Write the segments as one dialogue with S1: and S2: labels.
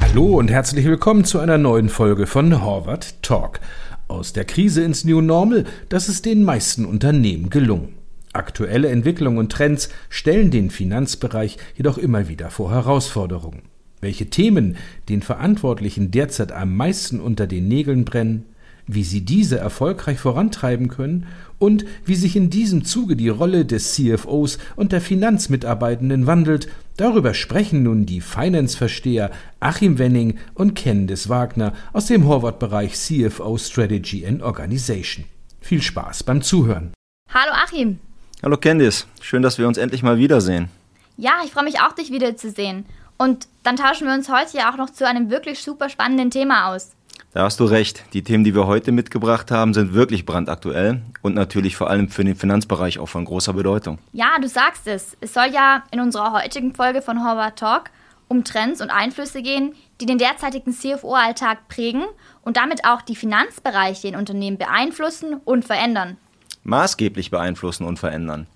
S1: Hallo und herzlich willkommen zu einer neuen Folge von Horvath Talk. Aus der Krise ins New Normal, das ist den meisten Unternehmen gelungen. Aktuelle Entwicklungen und Trends stellen den Finanzbereich jedoch immer wieder vor Herausforderungen. Welche Themen den Verantwortlichen derzeit am meisten unter den Nägeln brennen, wie sie diese erfolgreich vorantreiben können und wie sich in diesem Zuge die Rolle des CFOs und der Finanzmitarbeitenden wandelt, darüber sprechen nun die Finance-Versteher Achim Wenning und Candice Wagner aus dem Horvath-Bereich CFO Strategy and Organization. Viel Spaß beim Zuhören.
S2: Hallo Achim.
S3: Hallo Candice, schön, dass wir uns endlich mal wiedersehen.
S2: Ja, ich freue mich auch, dich wiederzusehen. Und dann tauschen wir uns heute ja auch noch zu einem wirklich super spannenden Thema aus.
S3: Da hast du recht. Die Themen, die wir heute mitgebracht haben, sind wirklich brandaktuell und natürlich vor allem für den Finanzbereich auch von großer Bedeutung.
S2: Ja, du sagst es. Es soll ja in unserer heutigen Folge von Horvath Talk um Trends und Einflüsse gehen, die den derzeitigen CFO-Alltag prägen und damit auch die Finanzbereiche in Unternehmen beeinflussen und verändern.
S3: Maßgeblich beeinflussen und verändern.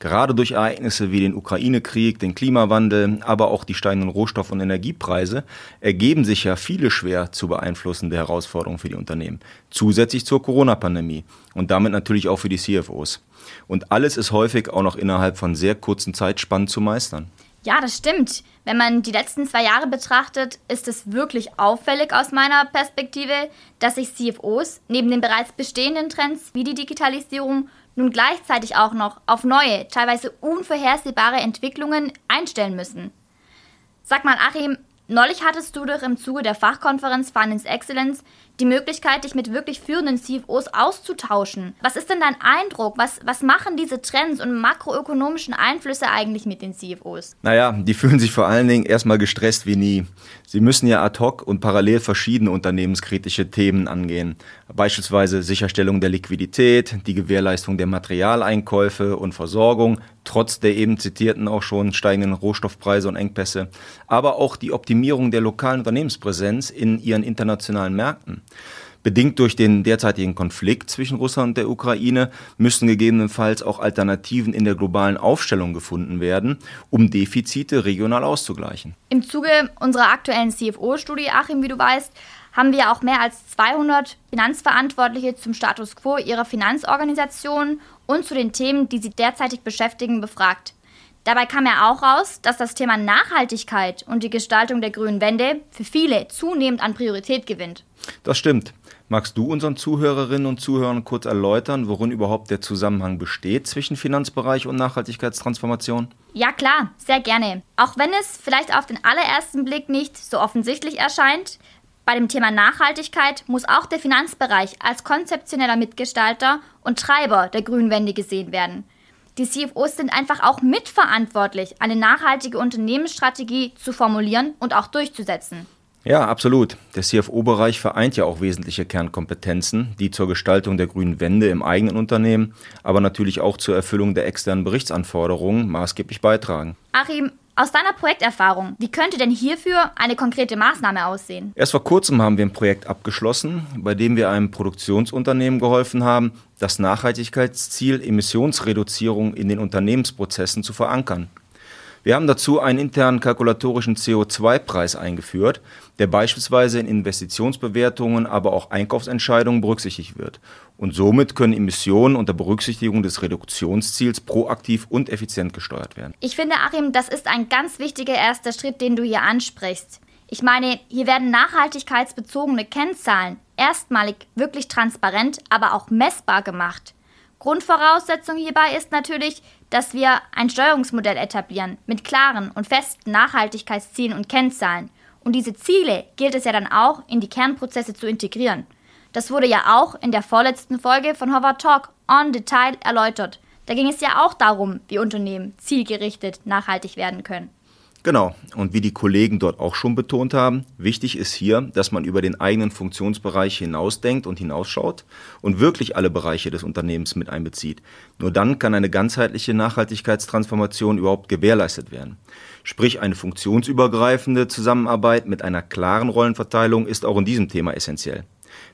S3: Gerade durch Ereignisse wie den Ukraine-Krieg, den Klimawandel, aber auch die steigenden Rohstoff- und Energiepreise ergeben sich ja viele schwer zu beeinflussende Herausforderungen für die Unternehmen. Zusätzlich zur Corona-Pandemie und damit natürlich auch für die CFOs. Und alles ist häufig auch noch innerhalb von sehr kurzen Zeitspannen zu meistern.
S2: Ja, das stimmt. Wenn man die letzten zwei Jahre betrachtet, ist es wirklich auffällig aus meiner Perspektive, dass sich CFOs neben den bereits bestehenden Trends wie die Digitalisierung nun gleichzeitig auch noch auf neue, teilweise unvorhersehbare Entwicklungen einstellen müssen. Sag mal, Achim, neulich hattest du doch im Zuge der Fachkonferenz Finance Excellence die Möglichkeit, dich mit wirklich führenden CFOs auszutauschen. Was ist denn dein Eindruck? Was, was machen diese Trends und makroökonomischen Einflüsse eigentlich mit den CFOs?
S3: Naja, die fühlen sich vor allen Dingen erstmal gestresst wie nie. Sie müssen ja ad hoc und parallel verschiedene unternehmenskritische Themen angehen. Beispielsweise Sicherstellung der Liquidität, die Gewährleistung der Materialeinkäufe und Versorgung, trotz der eben zitierten auch schon steigenden Rohstoffpreise und Engpässe, aber auch die Optimierung der lokalen Unternehmenspräsenz in ihren internationalen Märkten. Bedingt durch den derzeitigen Konflikt zwischen Russland und der Ukraine müssen gegebenenfalls auch Alternativen in der globalen Aufstellung gefunden werden, um Defizite regional auszugleichen.
S2: Im Zuge unserer aktuellen CFO-Studie, Achim, wie du weißt, haben wir auch mehr als 200 Finanzverantwortliche zum Status quo ihrer Finanzorganisation und zu den Themen, die sie derzeitig beschäftigen, befragt. Dabei kam ja auch raus, dass das Thema Nachhaltigkeit und die Gestaltung der grünen Wende für viele zunehmend an Priorität gewinnt.
S3: Das stimmt. Magst du unseren Zuhörerinnen und Zuhörern kurz erläutern, worin überhaupt der Zusammenhang besteht zwischen Finanzbereich und Nachhaltigkeitstransformation?
S2: Ja klar, sehr gerne. Auch wenn es vielleicht auf den allerersten Blick nicht so offensichtlich erscheint, bei dem Thema Nachhaltigkeit muss auch der Finanzbereich als konzeptioneller Mitgestalter und Treiber der grünen Wende gesehen werden. Die CFOs sind einfach auch mitverantwortlich, eine nachhaltige Unternehmensstrategie zu formulieren und auch durchzusetzen.
S3: Ja, absolut. Der CFO-Bereich vereint ja auch wesentliche Kernkompetenzen, die zur Gestaltung der grünen Wende im eigenen Unternehmen, aber natürlich auch zur Erfüllung der externen Berichtsanforderungen maßgeblich beitragen.
S2: Achim, aus deiner Projekterfahrung, wie könnte denn hierfür eine konkrete Maßnahme aussehen?
S3: Erst vor kurzem haben wir ein Projekt abgeschlossen, bei dem wir einem Produktionsunternehmen geholfen haben, das Nachhaltigkeitsziel Emissionsreduzierung in den Unternehmensprozessen zu verankern. Wir haben dazu einen internen kalkulatorischen CO2-Preis eingeführt, der beispielsweise in Investitionsbewertungen, aber auch Einkaufsentscheidungen berücksichtigt wird. Und somit können Emissionen unter Berücksichtigung des Reduktionsziels proaktiv und effizient gesteuert werden.
S2: Ich finde, Achim, das ist ein ganz wichtiger erster Schritt, den du hier ansprichst. Ich meine, hier werden nachhaltigkeitsbezogene Kennzahlen erstmalig wirklich transparent, aber auch messbar gemacht. Grundvoraussetzung hierbei ist natürlich, dass wir ein Steuerungsmodell etablieren mit klaren und festen Nachhaltigkeitszielen und Kennzahlen. Und diese Ziele gilt es ja dann auch in die Kernprozesse zu integrieren. Das wurde ja auch in der vorletzten Folge von Howard Talk on Detail erläutert. Da ging es ja auch darum, wie Unternehmen zielgerichtet nachhaltig werden können.
S3: Genau. Und wie die Kollegen dort auch schon betont haben, wichtig ist hier, dass man über den eigenen Funktionsbereich hinausdenkt und hinausschaut und wirklich alle Bereiche des Unternehmens mit einbezieht. Nur dann kann eine ganzheitliche Nachhaltigkeitstransformation überhaupt gewährleistet werden. Sprich, eine funktionsübergreifende Zusammenarbeit mit einer klaren Rollenverteilung ist auch in diesem Thema essentiell.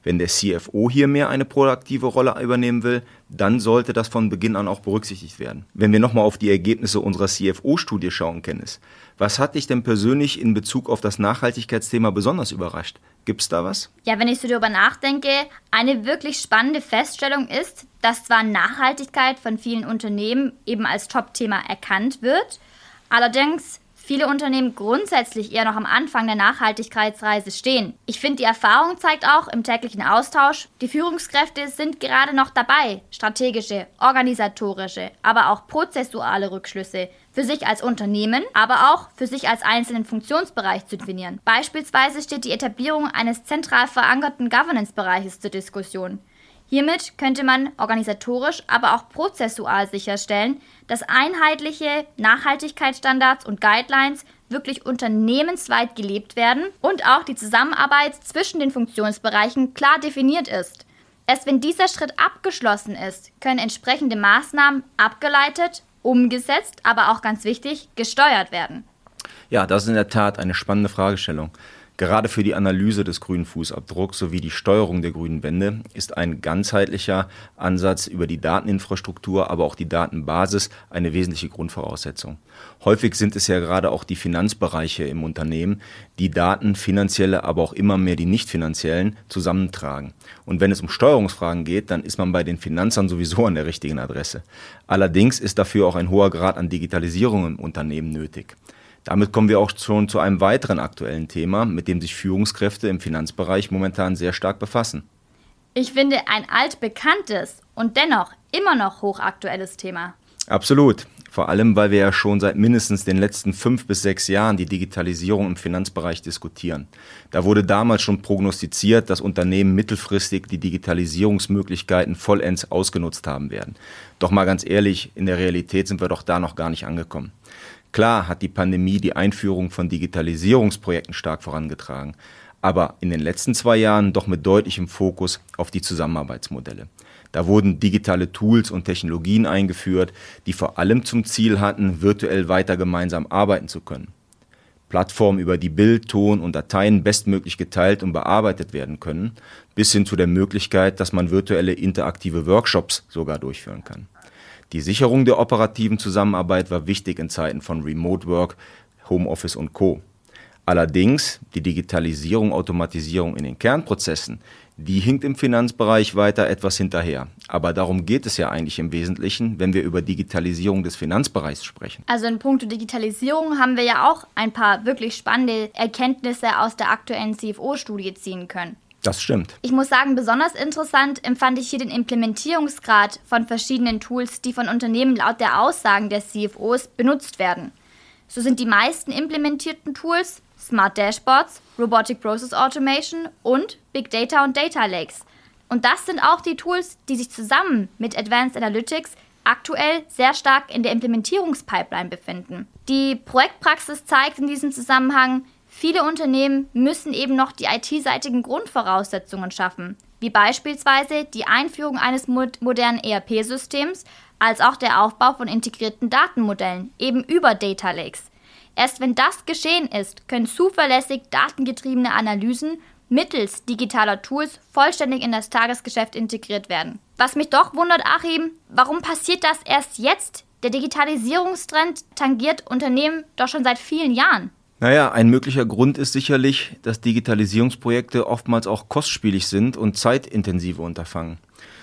S3: Wenn der CFO hier mehr eine proaktive Rolle übernehmen will, dann sollte das von Beginn an auch berücksichtigt werden. Wenn wir nochmal auf die Ergebnisse unserer CFO-Studie schauen, Kennis, was hat dich denn persönlich in Bezug auf das Nachhaltigkeitsthema besonders überrascht? Gibt es da was?
S2: Ja, wenn ich so darüber nachdenke, eine wirklich spannende Feststellung ist, dass zwar Nachhaltigkeit von vielen Unternehmen eben als Top-Thema erkannt wird, allerdings viele Unternehmen grundsätzlich eher noch am Anfang der Nachhaltigkeitsreise stehen. Ich finde, die Erfahrung zeigt auch im täglichen Austausch, die Führungskräfte sind gerade noch dabei, strategische, organisatorische, aber auch prozessuale Rückschlüsse für sich als Unternehmen, aber auch für sich als einzelnen Funktionsbereich zu definieren. Beispielsweise steht die Etablierung eines zentral verankerten Governance-Bereiches zur Diskussion. Hiermit könnte man organisatorisch, aber auch prozessual sicherstellen, dass einheitliche Nachhaltigkeitsstandards und Guidelines wirklich unternehmensweit gelebt werden und auch die Zusammenarbeit zwischen den Funktionsbereichen klar definiert ist. Erst wenn dieser Schritt abgeschlossen ist, können entsprechende Maßnahmen abgeleitet, umgesetzt, aber auch ganz wichtig, gesteuert werden.
S3: Ja, das ist in der Tat eine spannende Fragestellung. Gerade für die Analyse des grünen Fußabdrucks sowie die Steuerung der grünen Wende ist ein ganzheitlicher Ansatz über die Dateninfrastruktur, aber auch die Datenbasis eine wesentliche Grundvoraussetzung. Häufig sind es ja gerade auch die Finanzbereiche im Unternehmen, die Daten, finanzielle, aber auch immer mehr die nicht finanziellen, zusammentragen. Und wenn es um Steuerungsfragen geht, dann ist man bei den Finanzern sowieso an der richtigen Adresse. Allerdings ist dafür auch ein hoher Grad an Digitalisierung im Unternehmen nötig. Damit kommen wir auch schon zu einem weiteren aktuellen Thema, mit dem sich Führungskräfte im Finanzbereich momentan sehr stark befassen.
S2: Ich finde ein altbekanntes und dennoch immer noch hochaktuelles Thema.
S3: Absolut. Vor allem, weil wir ja schon seit mindestens den letzten fünf bis sechs Jahren die Digitalisierung im Finanzbereich diskutieren. Da wurde damals schon prognostiziert, dass Unternehmen mittelfristig die Digitalisierungsmöglichkeiten vollends ausgenutzt haben werden. Doch mal ganz ehrlich, in der Realität sind wir doch da noch gar nicht angekommen. Klar hat die Pandemie die Einführung von Digitalisierungsprojekten stark vorangetragen, aber in den letzten zwei Jahren doch mit deutlichem Fokus auf die Zusammenarbeitsmodelle. Da wurden digitale Tools und Technologien eingeführt, die vor allem zum Ziel hatten, virtuell weiter gemeinsam arbeiten zu können. Plattformen, über die Bild, Ton und Dateien bestmöglich geteilt und bearbeitet werden können, bis hin zu der Möglichkeit, dass man virtuelle interaktive Workshops sogar durchführen kann. Die Sicherung der operativen Zusammenarbeit war wichtig in Zeiten von Remote Work, Homeoffice und Co. Allerdings die Digitalisierung, Automatisierung in den Kernprozessen, die hinkt im Finanzbereich weiter etwas hinterher. Aber darum geht es ja eigentlich im Wesentlichen, wenn wir über Digitalisierung des Finanzbereichs sprechen.
S2: Also in puncto Digitalisierung haben wir ja auch ein paar wirklich spannende Erkenntnisse aus der aktuellen CFO-Studie ziehen können.
S3: Das stimmt.
S2: Ich muss sagen, besonders interessant empfand ich hier den Implementierungsgrad von verschiedenen Tools, die von Unternehmen laut der Aussagen der CFOs benutzt werden. So sind die meisten implementierten Tools Smart Dashboards, Robotic Process Automation und Big Data und Data Lakes. Und das sind auch die Tools, die sich zusammen mit Advanced Analytics aktuell sehr stark in der Implementierungspipeline befinden. Die Projektpraxis zeigt in diesem Zusammenhang, Viele Unternehmen müssen eben noch die IT-seitigen Grundvoraussetzungen schaffen, wie beispielsweise die Einführung eines modernen ERP-Systems, als auch der Aufbau von integrierten Datenmodellen, eben über Data Lakes. Erst wenn das geschehen ist, können zuverlässig datengetriebene Analysen mittels digitaler Tools vollständig in das Tagesgeschäft integriert werden. Was mich doch wundert, Achim, warum passiert das erst jetzt? Der Digitalisierungstrend tangiert Unternehmen doch schon seit vielen Jahren.
S3: Naja, ein möglicher Grund ist sicherlich, dass Digitalisierungsprojekte oftmals auch kostspielig sind und zeitintensive Unterfangen.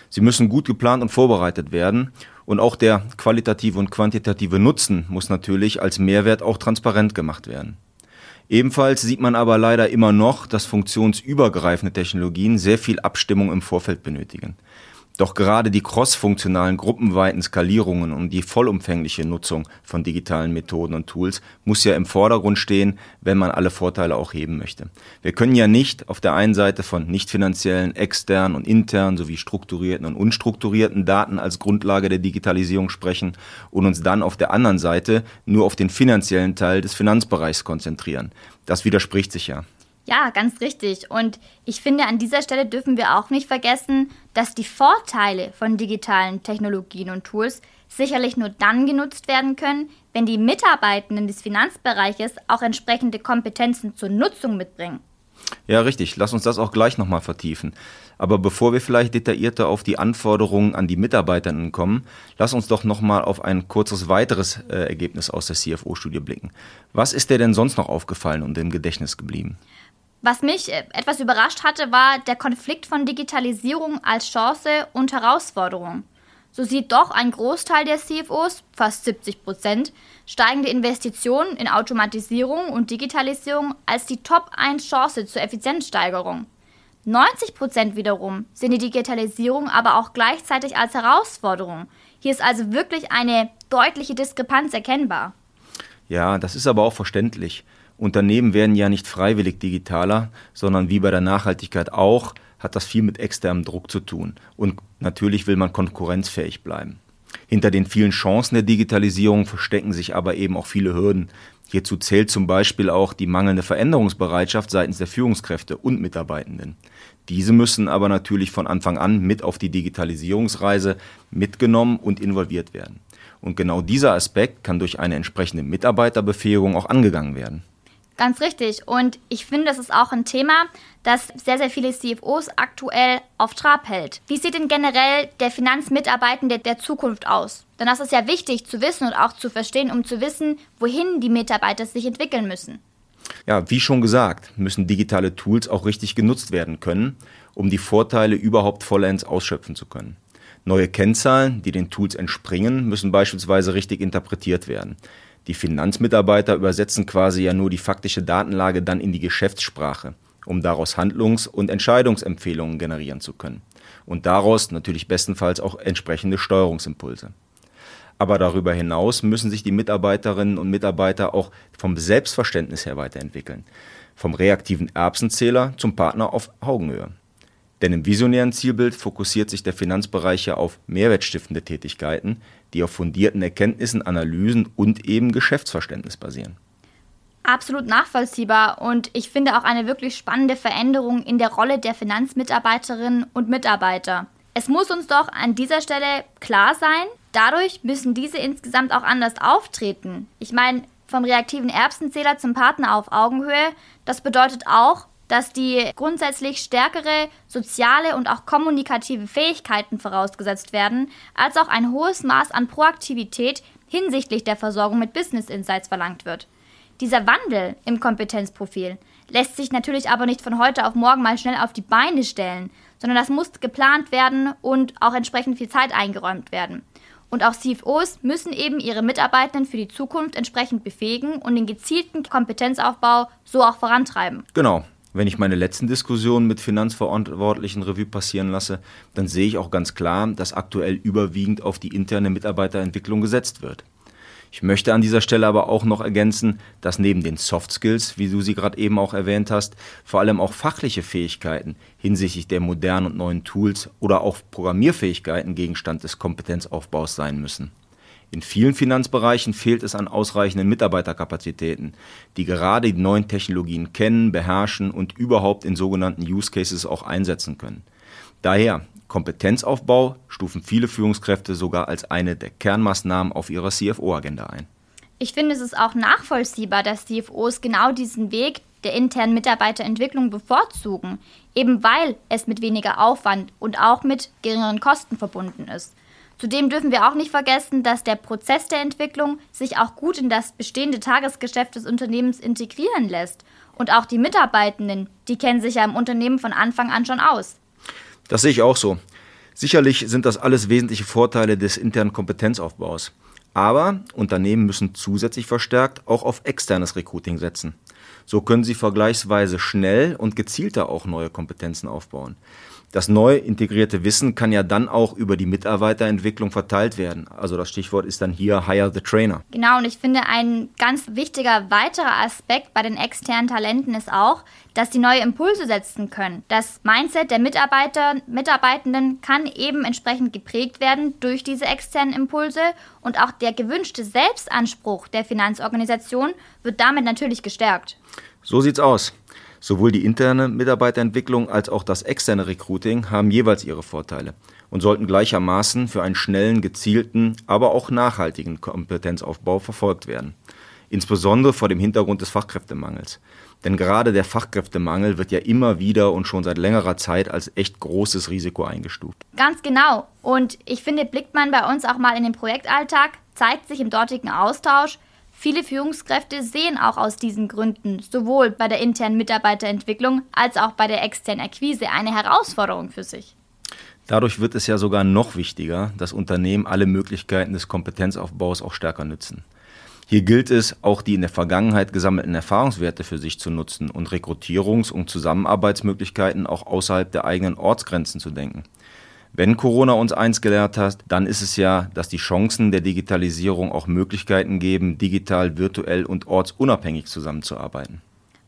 S3: Sie müssen gut geplant und vorbereitet werden und auch der qualitative und quantitative Nutzen muss natürlich als Mehrwert auch transparent gemacht werden. Ebenfalls sieht man aber leider immer noch, dass funktionsübergreifende Technologien sehr viel Abstimmung im Vorfeld benötigen. Doch gerade die crossfunktionalen gruppenweiten Skalierungen und die vollumfängliche Nutzung von digitalen Methoden und Tools muss ja im Vordergrund stehen, wenn man alle Vorteile auch heben möchte. Wir können ja nicht auf der einen Seite von nicht finanziellen, externen und internen sowie strukturierten und unstrukturierten Daten als Grundlage der Digitalisierung sprechen und uns dann auf der anderen Seite nur auf den finanziellen Teil des Finanzbereichs konzentrieren. Das widerspricht sich ja.
S2: Ja, ganz richtig. Und ich finde, an dieser Stelle dürfen wir auch nicht vergessen, dass die Vorteile von digitalen Technologien und Tools sicherlich nur dann genutzt werden können, wenn die Mitarbeitenden des Finanzbereiches auch entsprechende Kompetenzen zur Nutzung mitbringen.
S3: Ja, richtig. Lass uns das auch gleich nochmal vertiefen. Aber bevor wir vielleicht detaillierter auf die Anforderungen an die Mitarbeiterinnen kommen, lass uns doch nochmal auf ein kurzes weiteres äh, Ergebnis aus der CFO-Studie blicken. Was ist dir denn sonst noch aufgefallen und im Gedächtnis geblieben?
S2: Was mich äh, etwas überrascht hatte, war der Konflikt von Digitalisierung als Chance und Herausforderung. So sieht doch ein Großteil der CFOs, fast 70 Prozent, steigende Investitionen in Automatisierung und Digitalisierung als die Top-1-Chance zur Effizienzsteigerung. 90 Prozent wiederum sehen die Digitalisierung aber auch gleichzeitig als Herausforderung. Hier ist also wirklich eine deutliche Diskrepanz erkennbar.
S3: Ja, das ist aber auch verständlich. Unternehmen werden ja nicht freiwillig digitaler, sondern wie bei der Nachhaltigkeit auch, hat das viel mit externem Druck zu tun. Und natürlich will man konkurrenzfähig bleiben. Hinter den vielen Chancen der Digitalisierung verstecken sich aber eben auch viele Hürden. Hierzu zählt zum Beispiel auch die mangelnde Veränderungsbereitschaft seitens der Führungskräfte und Mitarbeitenden. Diese müssen aber natürlich von Anfang an mit auf die Digitalisierungsreise mitgenommen und involviert werden. Und genau dieser Aspekt kann durch eine entsprechende Mitarbeiterbefähigung auch angegangen werden.
S2: Ganz richtig. Und ich finde, das ist auch ein Thema, das sehr, sehr viele CFOs aktuell auf Trab hält. Wie sieht denn generell der Finanzmitarbeitende der Zukunft aus? Denn das ist ja wichtig zu wissen und auch zu verstehen, um zu wissen, wohin die Mitarbeiter sich entwickeln müssen.
S3: Ja, wie schon gesagt, müssen digitale Tools auch richtig genutzt werden können, um die Vorteile überhaupt vollends ausschöpfen zu können. Neue Kennzahlen, die den Tools entspringen, müssen beispielsweise richtig interpretiert werden. Die Finanzmitarbeiter übersetzen quasi ja nur die faktische Datenlage dann in die Geschäftssprache, um daraus Handlungs- und Entscheidungsempfehlungen generieren zu können. Und daraus natürlich bestenfalls auch entsprechende Steuerungsimpulse. Aber darüber hinaus müssen sich die Mitarbeiterinnen und Mitarbeiter auch vom Selbstverständnis her weiterentwickeln. Vom reaktiven Erbsenzähler zum Partner auf Augenhöhe. Denn im visionären Zielbild fokussiert sich der Finanzbereich ja auf mehrwertstiftende Tätigkeiten, die auf fundierten Erkenntnissen, Analysen und eben Geschäftsverständnis basieren.
S2: Absolut nachvollziehbar und ich finde auch eine wirklich spannende Veränderung in der Rolle der Finanzmitarbeiterinnen und Mitarbeiter. Es muss uns doch an dieser Stelle klar sein, dadurch müssen diese insgesamt auch anders auftreten. Ich meine, vom reaktiven Erbsenzähler zum Partner auf Augenhöhe, das bedeutet auch, dass die grundsätzlich stärkere soziale und auch kommunikative Fähigkeiten vorausgesetzt werden, als auch ein hohes Maß an Proaktivität hinsichtlich der Versorgung mit Business Insights verlangt wird. Dieser Wandel im Kompetenzprofil lässt sich natürlich aber nicht von heute auf morgen mal schnell auf die Beine stellen, sondern das muss geplant werden und auch entsprechend viel Zeit eingeräumt werden. Und auch CFOs müssen eben ihre Mitarbeitenden für die Zukunft entsprechend befähigen und den gezielten Kompetenzaufbau so auch vorantreiben.
S3: Genau. Wenn ich meine letzten Diskussionen mit Finanzverantwortlichen Revue passieren lasse, dann sehe ich auch ganz klar, dass aktuell überwiegend auf die interne Mitarbeiterentwicklung gesetzt wird. Ich möchte an dieser Stelle aber auch noch ergänzen, dass neben den Soft Skills, wie du sie gerade eben auch erwähnt hast, vor allem auch fachliche Fähigkeiten hinsichtlich der modernen und neuen Tools oder auch Programmierfähigkeiten Gegenstand des Kompetenzaufbaus sein müssen. In vielen Finanzbereichen fehlt es an ausreichenden Mitarbeiterkapazitäten, die gerade die neuen Technologien kennen, beherrschen und überhaupt in sogenannten Use Cases auch einsetzen können. Daher Kompetenzaufbau stufen viele Führungskräfte sogar als eine der Kernmaßnahmen auf ihrer CFO-Agenda ein.
S2: Ich finde, es ist auch nachvollziehbar, dass CFOs genau diesen Weg der internen Mitarbeiterentwicklung bevorzugen, eben weil es mit weniger Aufwand und auch mit geringeren Kosten verbunden ist. Zudem dürfen wir auch nicht vergessen, dass der Prozess der Entwicklung sich auch gut in das bestehende Tagesgeschäft des Unternehmens integrieren lässt. Und auch die Mitarbeitenden, die kennen sich ja im Unternehmen von Anfang an schon aus.
S3: Das sehe ich auch so. Sicherlich sind das alles wesentliche Vorteile des internen Kompetenzaufbaus. Aber Unternehmen müssen zusätzlich verstärkt auch auf externes Recruiting setzen. So können sie vergleichsweise schnell und gezielter auch neue Kompetenzen aufbauen. Das neu integrierte Wissen kann ja dann auch über die Mitarbeiterentwicklung verteilt werden. Also das Stichwort ist dann hier Hire the Trainer.
S2: Genau, und ich finde, ein ganz wichtiger weiterer Aspekt bei den externen Talenten ist auch, dass sie neue Impulse setzen können. Das Mindset der Mitarbeiter, Mitarbeitenden kann eben entsprechend geprägt werden durch diese externen Impulse und auch der gewünschte Selbstanspruch der Finanzorganisation wird damit natürlich gestärkt.
S3: So sieht's aus. Sowohl die interne Mitarbeiterentwicklung als auch das externe Recruiting haben jeweils ihre Vorteile und sollten gleichermaßen für einen schnellen, gezielten, aber auch nachhaltigen Kompetenzaufbau verfolgt werden. insbesondere vor dem Hintergrund des Fachkräftemangels. Denn gerade der Fachkräftemangel wird ja immer wieder und schon seit längerer Zeit als echt großes Risiko eingestuft.
S2: Ganz genau. Und ich finde, blickt man bei uns auch mal in den Projektalltag, zeigt sich im dortigen Austausch, viele Führungskräfte sehen auch aus diesen Gründen sowohl bei der internen Mitarbeiterentwicklung als auch bei der externen Akquise eine Herausforderung für sich.
S3: Dadurch wird es ja sogar noch wichtiger, dass Unternehmen alle Möglichkeiten des Kompetenzaufbaus auch stärker nutzen. Hier gilt es, auch die in der Vergangenheit gesammelten Erfahrungswerte für sich zu nutzen und Rekrutierungs- und Zusammenarbeitsmöglichkeiten auch außerhalb der eigenen Ortsgrenzen zu denken. Wenn Corona uns eins gelehrt hat, dann ist es ja, dass die Chancen der Digitalisierung auch Möglichkeiten geben, digital, virtuell und ortsunabhängig zusammenzuarbeiten.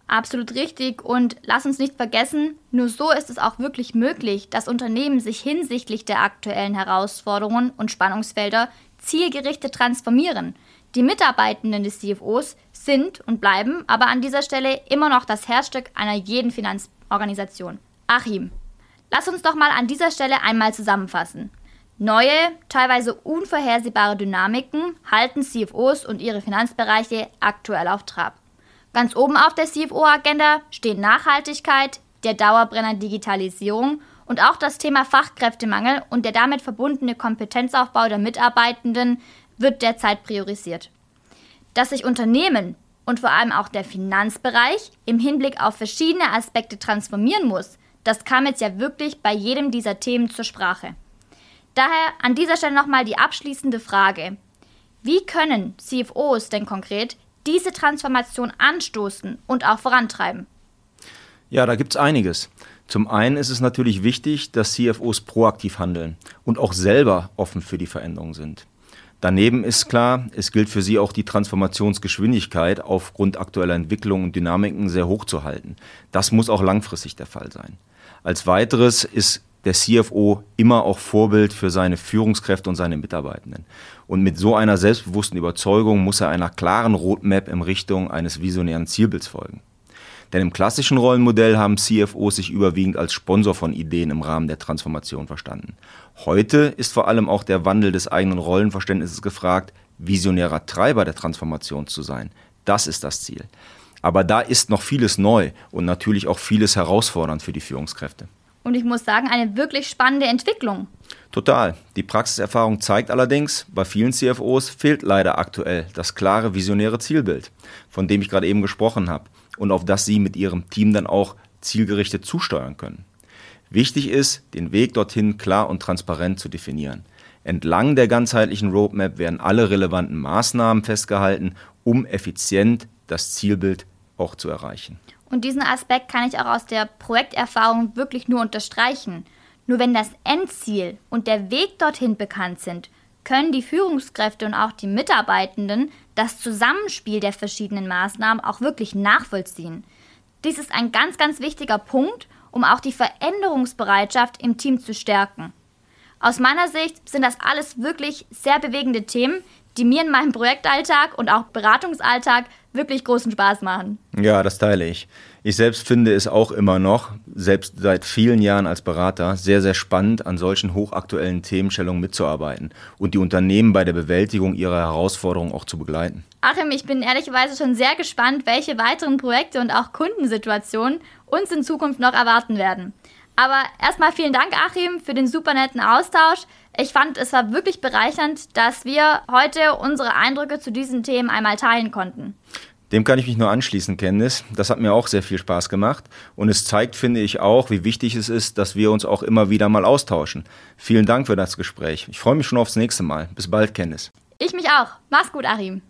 S2: Absolut richtig. Und lass uns nicht vergessen, nur so ist es auch wirklich möglich, dass Unternehmen sich hinsichtlich der aktuellen Herausforderungen und Spannungsfelder zielgerichtet transformieren. Die Mitarbeitenden des CFOs sind und bleiben aber an dieser Stelle immer noch das Herzstück einer jeden Finanzorganisation. Achim, lass uns doch mal an dieser Stelle einmal zusammenfassen. Neue, teilweise unvorhersehbare Dynamiken halten CFOs und ihre Finanzbereiche aktuell auf Trab. Ganz oben auf der CFO-Agenda stehen Nachhaltigkeit, der Dauerbrenner Digitalisierung und auch das Thema Fachkräftemangel und der damit verbundene Kompetenzaufbau der Mitarbeitenden wird derzeit priorisiert. Dass sich Unternehmen und vor allem auch der Finanzbereich im Hinblick auf verschiedene Aspekte transformieren muss, das kam jetzt ja wirklich bei jedem dieser Themen zur Sprache. Daher an dieser Stelle nochmal die abschließende Frage. Wie können CFOs denn konkret diese Transformation anstoßen und auch vorantreiben?
S3: Ja, da gibt es einiges. Zum einen ist es natürlich wichtig, dass CFOs proaktiv handeln und auch selber offen für die Veränderung sind. Daneben ist klar, es gilt für sie auch die Transformationsgeschwindigkeit aufgrund aktueller Entwicklungen und Dynamiken sehr hoch zu halten. Das muss auch langfristig der Fall sein. Als weiteres ist der CFO immer auch Vorbild für seine Führungskräfte und seine Mitarbeitenden. Und mit so einer selbstbewussten Überzeugung muss er einer klaren Roadmap in Richtung eines visionären Zielbilds folgen. Denn im klassischen Rollenmodell haben CFOs sich überwiegend als Sponsor von Ideen im Rahmen der Transformation verstanden. Heute ist vor allem auch der Wandel des eigenen Rollenverständnisses gefragt, visionärer Treiber der Transformation zu sein. Das ist das Ziel. Aber da ist noch vieles neu und natürlich auch vieles herausfordernd für die Führungskräfte.
S2: Und ich muss sagen, eine wirklich spannende Entwicklung.
S3: Total. Die Praxiserfahrung zeigt allerdings, bei vielen CFOs fehlt leider aktuell das klare visionäre Zielbild, von dem ich gerade eben gesprochen habe und auf das Sie mit Ihrem Team dann auch zielgerichtet zusteuern können. Wichtig ist, den Weg dorthin klar und transparent zu definieren. Entlang der ganzheitlichen Roadmap werden alle relevanten Maßnahmen festgehalten, um effizient das Zielbild auch zu erreichen.
S2: Und diesen Aspekt kann ich auch aus der Projekterfahrung wirklich nur unterstreichen. Nur wenn das Endziel und der Weg dorthin bekannt sind, können die Führungskräfte und auch die Mitarbeitenden das Zusammenspiel der verschiedenen Maßnahmen auch wirklich nachvollziehen. Dies ist ein ganz, ganz wichtiger Punkt, um auch die Veränderungsbereitschaft im Team zu stärken. Aus meiner Sicht sind das alles wirklich sehr bewegende Themen, die mir in meinem Projektalltag und auch Beratungsalltag wirklich großen Spaß machen.
S3: Ja, das teile ich. Ich selbst finde es auch immer noch, selbst seit vielen Jahren als Berater, sehr, sehr spannend, an solchen hochaktuellen Themenstellungen mitzuarbeiten und die Unternehmen bei der Bewältigung ihrer Herausforderungen auch zu begleiten.
S2: Achim, ich bin ehrlicherweise schon sehr gespannt, welche weiteren Projekte und auch Kundensituationen uns in Zukunft noch erwarten werden. Aber erstmal vielen Dank, Achim, für den super netten Austausch. Ich fand, es war wirklich bereichernd, dass wir heute unsere Eindrücke zu diesen Themen einmal teilen konnten.
S3: Dem kann ich mich nur anschließen, Candice. Das hat mir auch sehr viel Spaß gemacht. Und es zeigt, finde ich, auch, wie wichtig es ist, dass wir uns auch immer wieder mal austauschen. Vielen Dank für das Gespräch. Ich freue mich schon aufs nächste Mal. Bis bald, Candice.
S2: Ich mich auch. Mach's gut, Achim.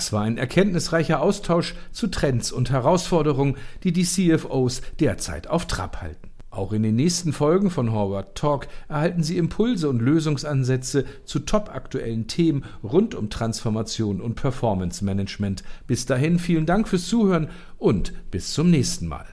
S1: Das war ein erkenntnisreicher Austausch zu Trends und Herausforderungen, die die CFOs derzeit auf Trab halten. Auch in den nächsten Folgen von Horvath Talk erhalten Sie Impulse und Lösungsansätze zu topaktuellen Themen rund um Transformation und Performance Management. Bis dahin vielen Dank fürs Zuhören und bis zum nächsten Mal.